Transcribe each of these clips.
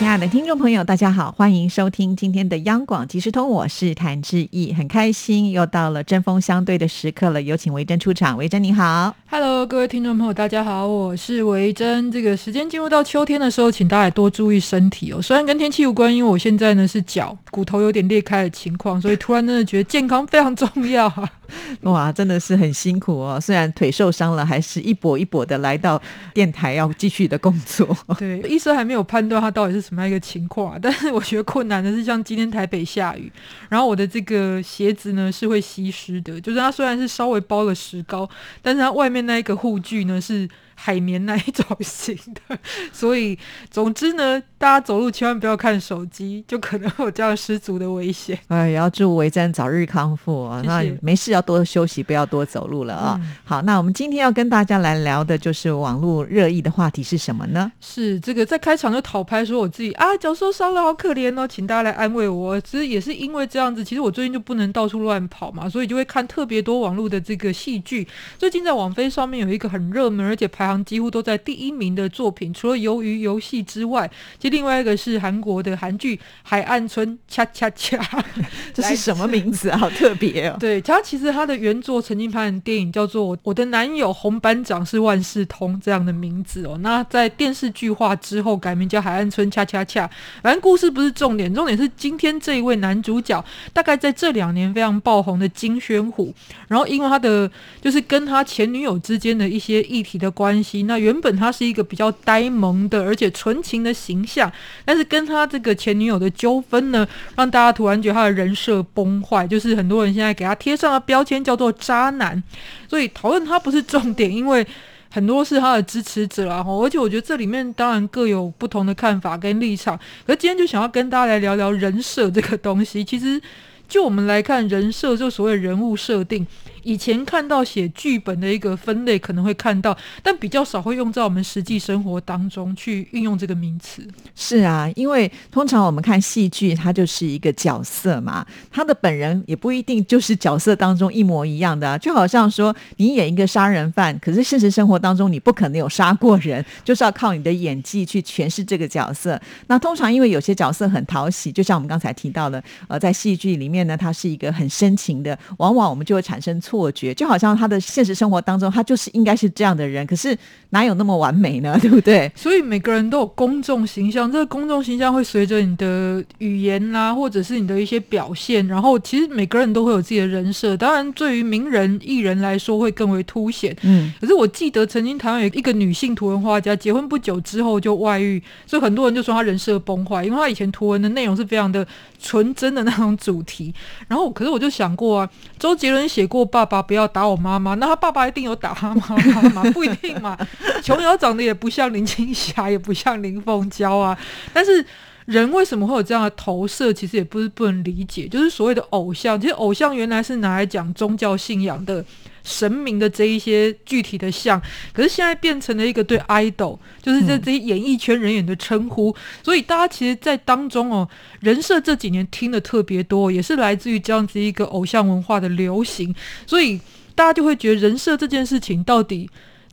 亲爱的听众朋友，大家好，欢迎收听今天的央广即时通，我是谭志毅，很开心又到了针锋相对的时刻了，有请维珍出场，维珍你好，Hello，各位听众朋友，大家好，我是维珍。这个时间进入到秋天的时候，请大家多注意身体哦。虽然跟天气有关，因为我现在呢是脚骨头有点裂开的情况，所以突然真的觉得健康非常重要。哇，真的是很辛苦哦！虽然腿受伤了，还是一跛一跛的来到电台要继续的工作。对，医生还没有判断他到底是什么样一个情况，但是我觉得困难的是，像今天台北下雨，然后我的这个鞋子呢是会吸湿的，就是它虽然是稍微包了石膏，但是它外面那一个护具呢是。海绵那一种型的，所以总之呢，大家走路千万不要看手机，就可能有这样失足的危险。哎，也要祝维珍早日康复啊！那没事要多休息，不要多走路了啊。好，那我们今天要跟大家来聊的就是网络热议的话题是什么呢？是这个在开场就讨拍说我自己啊脚受伤了，好可怜哦，请大家来安慰我。其实也是因为这样子，其实我最近就不能到处乱跑嘛，所以就会看特别多网络的这个戏剧。最近在网飞上面有一个很热门，而且排。几乎都在第一名的作品，除了《鱿鱼游戏》之外，其实另外一个是韩国的韩剧《海岸村恰恰恰》，这是什么名字啊？好特别哦！对，它其实它的原作曾经拍的电影叫做《我的男友红班长是万事通》这样的名字哦。那在电视剧化之后改名叫《海岸村恰恰恰》，反正故事不是重点，重点是今天这一位男主角大概在这两年非常爆红的金宣虎，然后因为他的就是跟他前女友之间的一些议题的关。那原本他是一个比较呆萌的，而且纯情的形象，但是跟他这个前女友的纠纷呢，让大家突然觉得他的人设崩坏，就是很多人现在给他贴上了标签叫做渣男。所以讨论他不是重点，因为很多是他的支持者啊，而且我觉得这里面当然各有不同的看法跟立场。可今天就想要跟大家来聊聊人设这个东西。其实就我们来看人设，就所谓人物设定。以前看到写剧本的一个分类可能会看到，但比较少会用在我们实际生活当中去运用这个名词。是啊，因为通常我们看戏剧，它就是一个角色嘛，他的本人也不一定就是角色当中一模一样的啊。就好像说，你演一个杀人犯，可是现实生活当中你不可能有杀过人，就是要靠你的演技去诠释这个角色。那通常因为有些角色很讨喜，就像我们刚才提到的，呃，在戏剧里面呢，他是一个很深情的，往往我们就会产生。错觉就好像他的现实生活当中，他就是应该是这样的人，可是哪有那么完美呢？对不对？所以每个人都有公众形象，这个公众形象会随着你的语言啦，或者是你的一些表现，然后其实每个人都会有自己的人设。当然，对于名人艺人来说，会更为凸显。嗯，可是我记得曾经台湾有一个女性图文画家，结婚不久之后就外遇，所以很多人就说她人设崩坏，因为她以前图文的内容是非常的纯真的那种主题。然后，可是我就想过啊，周杰伦写过爸爸不要打我妈妈，那他爸爸一定有打他妈妈吗？不一定嘛。琼瑶长得也不像林青霞，也不像林凤娇啊。但是人为什么会有这样的投射？其实也不是不能理解。就是所谓的偶像，其实偶像原来是拿来讲宗教信仰的。神明的这一些具体的像，可是现在变成了一个对 idol，就是这这些演艺圈人员的称呼，所以大家其实，在当中哦，人设这几年听的特别多，也是来自于这样子一个偶像文化的流行，所以大家就会觉得人设这件事情到底。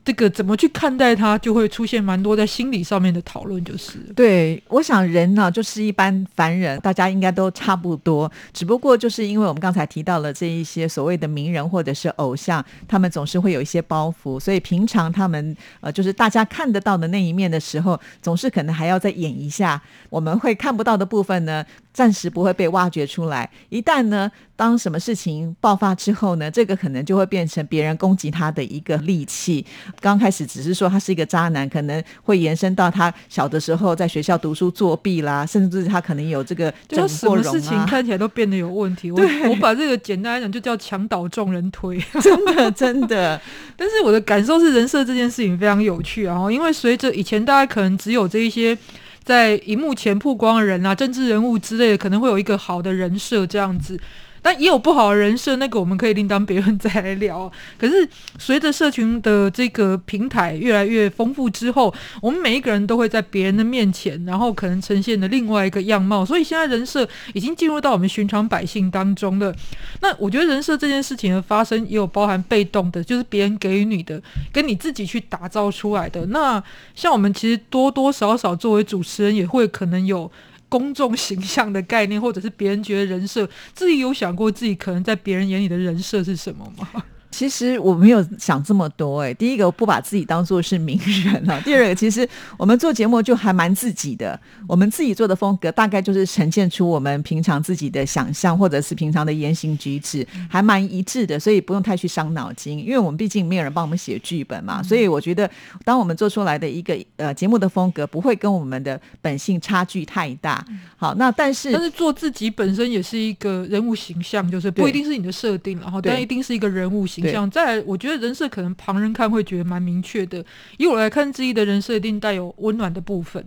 这个怎么去看待它，就会出现蛮多在心理上面的讨论。就是对，我想人呢，就是一般凡人，大家应该都差不多。只不过就是因为我们刚才提到了这一些所谓的名人或者是偶像，他们总是会有一些包袱，所以平常他们呃，就是大家看得到的那一面的时候，总是可能还要再演一下。我们会看不到的部分呢？暂时不会被挖掘出来。一旦呢，当什么事情爆发之后呢，这个可能就会变成别人攻击他的一个利器。刚开始只是说他是一个渣男，可能会延伸到他小的时候在学校读书作弊啦，甚至他可能有这个整什么事情看起来都变得有问题。我我把这个简单来讲就叫墙倒众人推，真 的真的。但是我的感受是，人设这件事情非常有趣啊，因为随着以前大家可能只有这一些。在荧幕前曝光的人啊，政治人物之类的，可能会有一个好的人设这样子。但也有不好的人设，那个我们可以另当别论再来聊。可是随着社群的这个平台越来越丰富之后，我们每一个人都会在别人的面前，然后可能呈现的另外一个样貌。所以现在人设已经进入到我们寻常百姓当中了。那我觉得人设这件事情的发生，也有包含被动的，就是别人给予你的，跟你自己去打造出来的。那像我们其实多多少少作为主持人，也会可能有。公众形象的概念，或者是别人觉得人设，自己有想过自己可能在别人眼里的人设是什么吗？其实我没有想这么多哎。第一个，我不把自己当做是名人啊。第二个，其实我们做节目就还蛮自己的，我们自己做的风格大概就是呈现出我们平常自己的想象，或者是平常的言行举止，还蛮一致的，所以不用太去伤脑筋。因为我们毕竟没有人帮我们写剧本嘛，所以我觉得，当我们做出来的一个呃节目的风格，不会跟我们的本性差距太大。好，那但是但是做自己本身也是一个人物形象，就是不一定是你的设定，然后但一定是一个人物形。想再，我觉得人设可能旁人看会觉得蛮明确的。以我来看，之一的人设一定带有温暖的部分，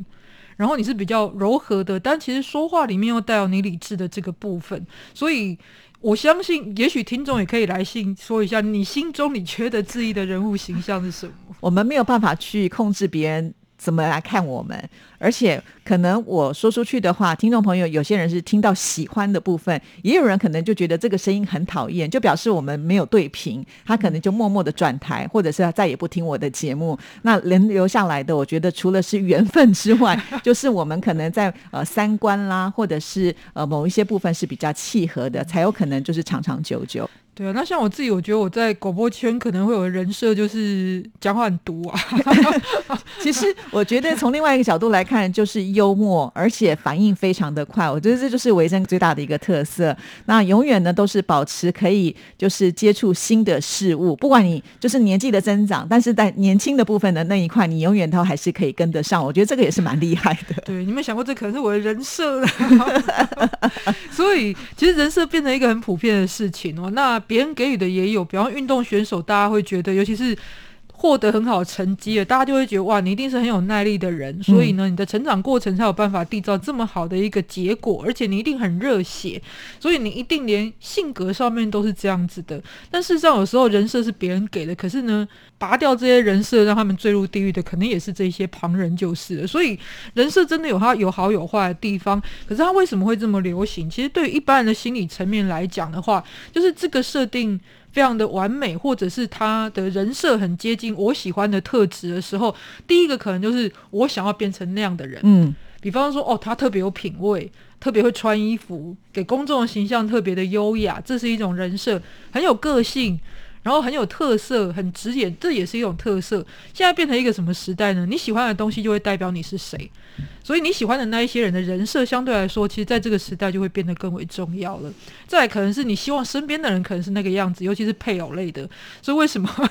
然后你是比较柔和的，但其实说话里面又带有你理智的这个部分。所以我相信，也许听众也可以来信说一下，你心中你觉得质疑的人物形象是什么？我们没有办法去控制别人。怎么来看我们？而且可能我说出去的话，听众朋友有些人是听到喜欢的部分，也有人可能就觉得这个声音很讨厌，就表示我们没有对平，他可能就默默的转台，或者是他再也不听我的节目。那能留下来的，我觉得除了是缘分之外，就是我们可能在呃三观啦，或者是呃某一些部分是比较契合的，才有可能就是长长久久。对啊，那像我自己，我觉得我在广播圈可能会有人设，就是讲话很毒啊。其实我觉得从另外一个角度来看，就是幽默，而且反应非常的快。我觉得这就是维珍最大的一个特色。那永远呢都是保持可以就是接触新的事物，不管你就是年纪的增长，但是在年轻的部分的那一块，你永远都还是可以跟得上。我觉得这个也是蛮厉害的。对，你没想过这可能是我的人设？所以其实人设变成一个很普遍的事情哦。那别人给予的也有，比方运动选手，大家会觉得，尤其是获得很好成绩了，大家就会觉得哇，你一定是很有耐力的人，所以呢，你的成长过程才有办法缔造这么好的一个结果，而且你一定很热血，所以你一定连性格上面都是这样子的。但事实上，有时候人设是别人给的，可是呢，拔掉这些人设，让他们坠入地狱的，可能也是这些旁人就是了。所以人设真的有它有好有坏的地方，可是它为什么会这么流行？其实对于一般人的心理层面来讲的话，就是这个设定。非常的完美，或者是他的人设很接近我喜欢的特质的时候，第一个可能就是我想要变成那样的人。嗯，比方说，哦，他特别有品味，特别会穿衣服，给公众的形象特别的优雅，这是一种人设，很有个性。然后很有特色，很直眼，这也是一种特色。现在变成一个什么时代呢？你喜欢的东西就会代表你是谁，所以你喜欢的那一些人的人设，相对来说，其实在这个时代就会变得更为重要了。再可能是你希望身边的人可能是那个样子，尤其是配偶类的。所以为什么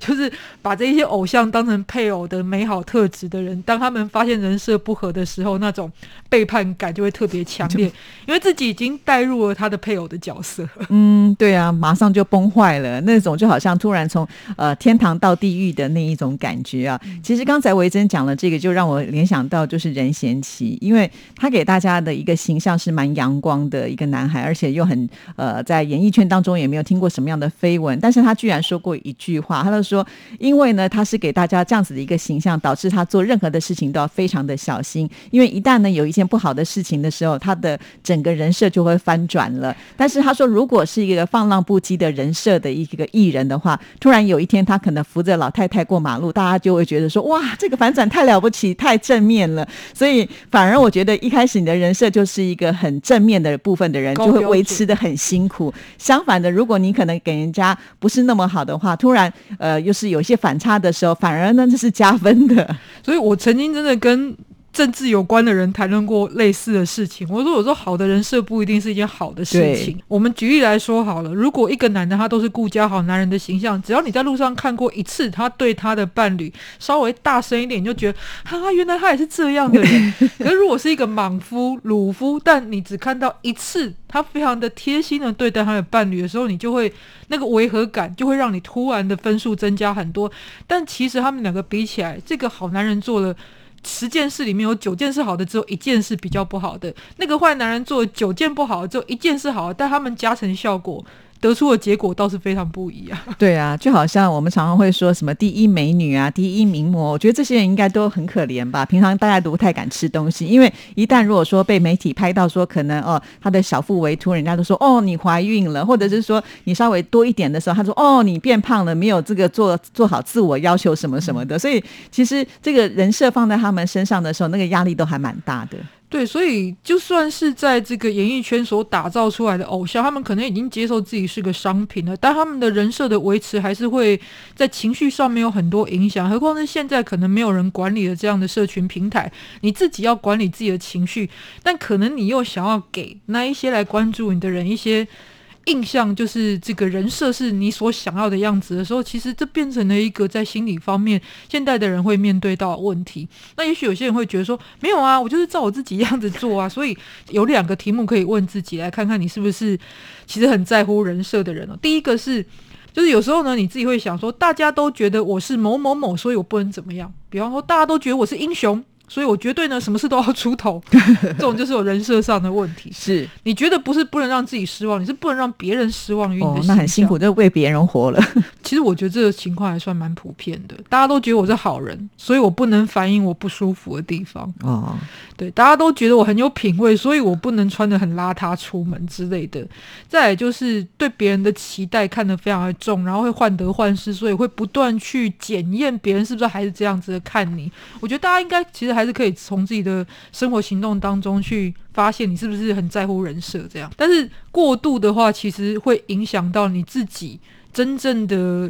就是把这些偶像当成配偶的美好特质的人，当他们发现人设不合的时候，那种背叛感就会特别强烈，因为自己已经带入了他的配偶的角色。嗯，对啊，马上就崩坏了那种。种就好像突然从呃天堂到地狱的那一种感觉啊！其实刚才维珍讲了这个，就让我联想到就是任贤齐，因为他给大家的一个形象是蛮阳光的一个男孩，而且又很呃在演艺圈当中也没有听过什么样的绯闻，但是他居然说过一句话，他就说，因为呢他是给大家这样子的一个形象，导致他做任何的事情都要非常的小心，因为一旦呢有一件不好的事情的时候，他的整个人设就会翻转了。但是他说，如果是一个放浪不羁的人设的一个。艺人的话，突然有一天他可能扶着老太太过马路，大家就会觉得说：“哇，这个反转太了不起，太正面了。”所以反而我觉得一开始你的人设就是一个很正面的部分的人，就会维持的很辛苦。相反的，如果你可能给人家不是那么好的话，突然呃又是有些反差的时候，反而呢这是加分的。所以我曾经真的跟。政治有关的人谈论过类似的事情。我说：“我说好的人设不一定是一件好的事情。我们举例来说好了，如果一个男的他都是顾家好男人的形象，只要你在路上看过一次，他对他的伴侣稍微大声一点，你就觉得哈，原来他也是这样的人。可是如果是一个莽夫、鲁夫，但你只看到一次，他非常的贴心的对待他的伴侣的时候，你就会那个违和感就会让你突然的分数增加很多。但其实他们两个比起来，这个好男人做了。十件事里面有九件是好的，只有一件是比较不好的。那个坏男人做九件不好，只有一件是好的，但他们加成效果。得出的结果倒是非常不一样。对啊，就好像我们常常会说什么第一美女啊、第一名模，我觉得这些人应该都很可怜吧。平常大家都不太敢吃东西，因为一旦如果说被媒体拍到说可能哦她的小腹微凸，人家都说哦你怀孕了，或者是说你稍微多一点的时候，他说哦你变胖了，没有这个做做好自我要求什么什么的。所以其实这个人设放在他们身上的时候，那个压力都还蛮大的。对，所以就算是在这个演艺圈所打造出来的偶像，他们可能已经接受自己是个商品了，但他们的人设的维持还是会在情绪上面有很多影响。何况是现在可能没有人管理的这样的社群平台，你自己要管理自己的情绪，但可能你又想要给那一些来关注你的人一些。印象就是这个人设是你所想要的样子的时候，其实这变成了一个在心理方面现代的人会面对到问题。那也许有些人会觉得说，没有啊，我就是照我自己样子做啊。所以有两个题目可以问自己，来看看你是不是其实很在乎人设的人哦。第一个是，就是有时候呢，你自己会想说，大家都觉得我是某某某，所以我不能怎么样。比方说，大家都觉得我是英雄。所以我绝对呢，什么事都要出头，这种就是有人设上的问题。是你觉得不是不能让自己失望，你是不能让别人失望于你的那很辛苦，就为别人活了。其实我觉得这个情况还算蛮普遍的，大家都觉得我是好人，所以我不能反映我不舒服的地方。哦，对，大家都觉得我很有品味，所以我不能穿的很邋遢出门之类的。再就是对别人的期待看得非常的重，然后会患得患失，所以会不断去检验别人是不是还是这样子的看你。我觉得大家应该其实。还是可以从自己的生活行动当中去发现你是不是很在乎人设这样，但是过度的话，其实会影响到你自己真正的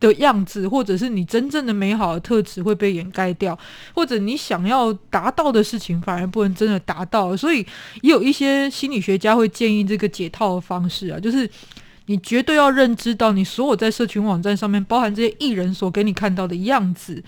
的样子，或者是你真正的美好的特质会被掩盖掉，或者你想要达到的事情反而不能真的达到。所以也有一些心理学家会建议这个解套的方式啊，就是你绝对要认知到，你所有在社群网站上面包含这些艺人所给你看到的样子。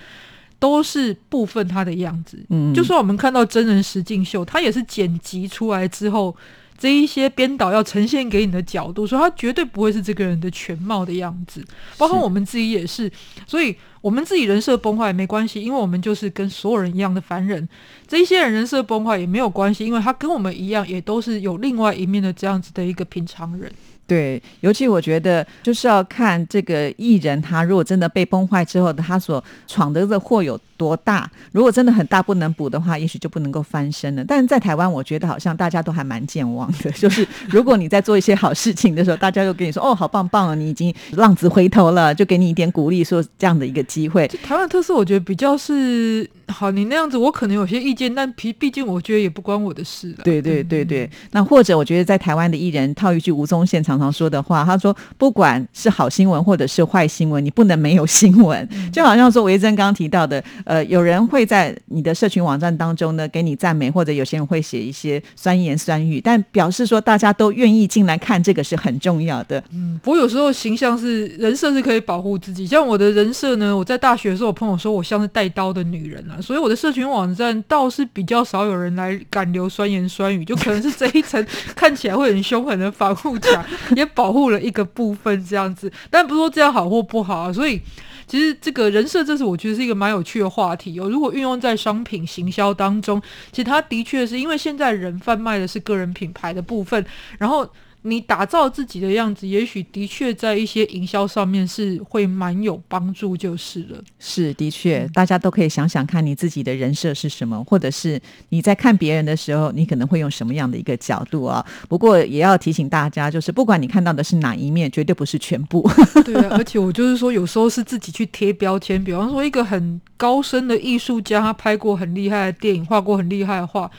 都是部分他的样子，嗯，就算我们看到真人实境秀，他也是剪辑出来之后，这一些编导要呈现给你的角度，所以他绝对不会是这个人的全貌的样子。包括我们自己也是，所以我们自己人设崩坏也没关系，因为我们就是跟所有人一样的凡人。这一些人人设崩坏也没有关系，因为他跟我们一样，也都是有另外一面的这样子的一个平常人。对，尤其我觉得就是要看这个艺人，他如果真的被崩坏之后的，他所闯的这祸有多大。如果真的很大不能补的话，也许就不能够翻身了。但是在台湾，我觉得好像大家都还蛮健忘的。就是如果你在做一些好事情的时候，大家又跟你说：“哦，好棒棒哦，你已经浪子回头了。”就给你一点鼓励，说这样的一个机会。台湾特色，我觉得比较是好。你那样子，我可能有些意见，但毕毕竟我觉得也不关我的事了。对对对对。那或者我觉得在台湾的艺人套一句吴宗宪常常说的话，他说：“不管是好新闻或者是坏新闻，你不能没有新闻。”就好像说维珍刚刚提到的，呃，有人会在你的社群网站当中呢给你赞美，或者有些人会写一些酸言酸语，但表示说大家都愿意进来看这个是很重要的。嗯，不过有时候形象是人设是可以保护自己，像我的人设呢，我在大学的时候，我朋友说我像是带刀的女人啊，所以我的社群网站倒是比较少有人来敢留酸言酸语，就可能是这一层 看起来会很凶狠的防护墙 也保。保护了一个部分这样子，但不是说这样好或不好啊。所以其实这个人设，这是我觉得是一个蛮有趣的话题哦。如果运用在商品行销当中，其实它的确是因为现在人贩卖的是个人品牌的部分，然后。你打造自己的样子，也许的确在一些营销上面是会蛮有帮助，就是了。是的确，大家都可以想想看你自己的人设是什么，或者是你在看别人的时候，你可能会用什么样的一个角度啊？不过也要提醒大家，就是不管你看到的是哪一面，绝对不是全部。对啊，而且我就是说，有时候是自己去贴标签，比方说一个很高深的艺术家，他拍过很厉害的电影，画过很厉害的画。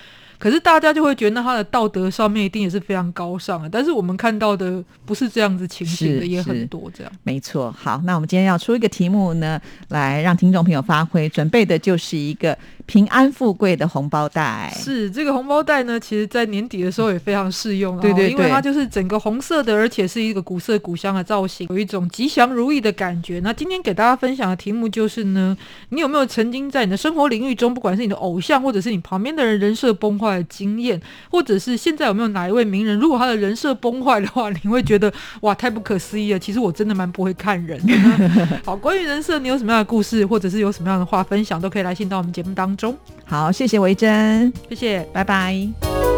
可是大家就会觉得，那他的道德上面一定也是非常高尚的。但是我们看到的不是这样子情形的，也很多这样。没错。好，那我们今天要出一个题目呢，来让听众朋友发挥。准备的就是一个。平安富贵的红包袋是这个红包袋呢，其实在年底的时候也非常适用对对对，因为它就是整个红色的，而且是一个古色古香的造型，有一种吉祥如意的感觉。那今天给大家分享的题目就是呢，你有没有曾经在你的生活领域中，不管是你的偶像，或者是你旁边的人人设崩坏的经验，或者是现在有没有哪一位名人，如果他的人设崩坏的话，你会觉得哇，太不可思议了。其实我真的蛮不会看人。好，关于人设，你有什么样的故事，或者是有什么样的话分享，都可以来信到我们节目当中。中。好，谢谢维珍，谢谢。拜拜。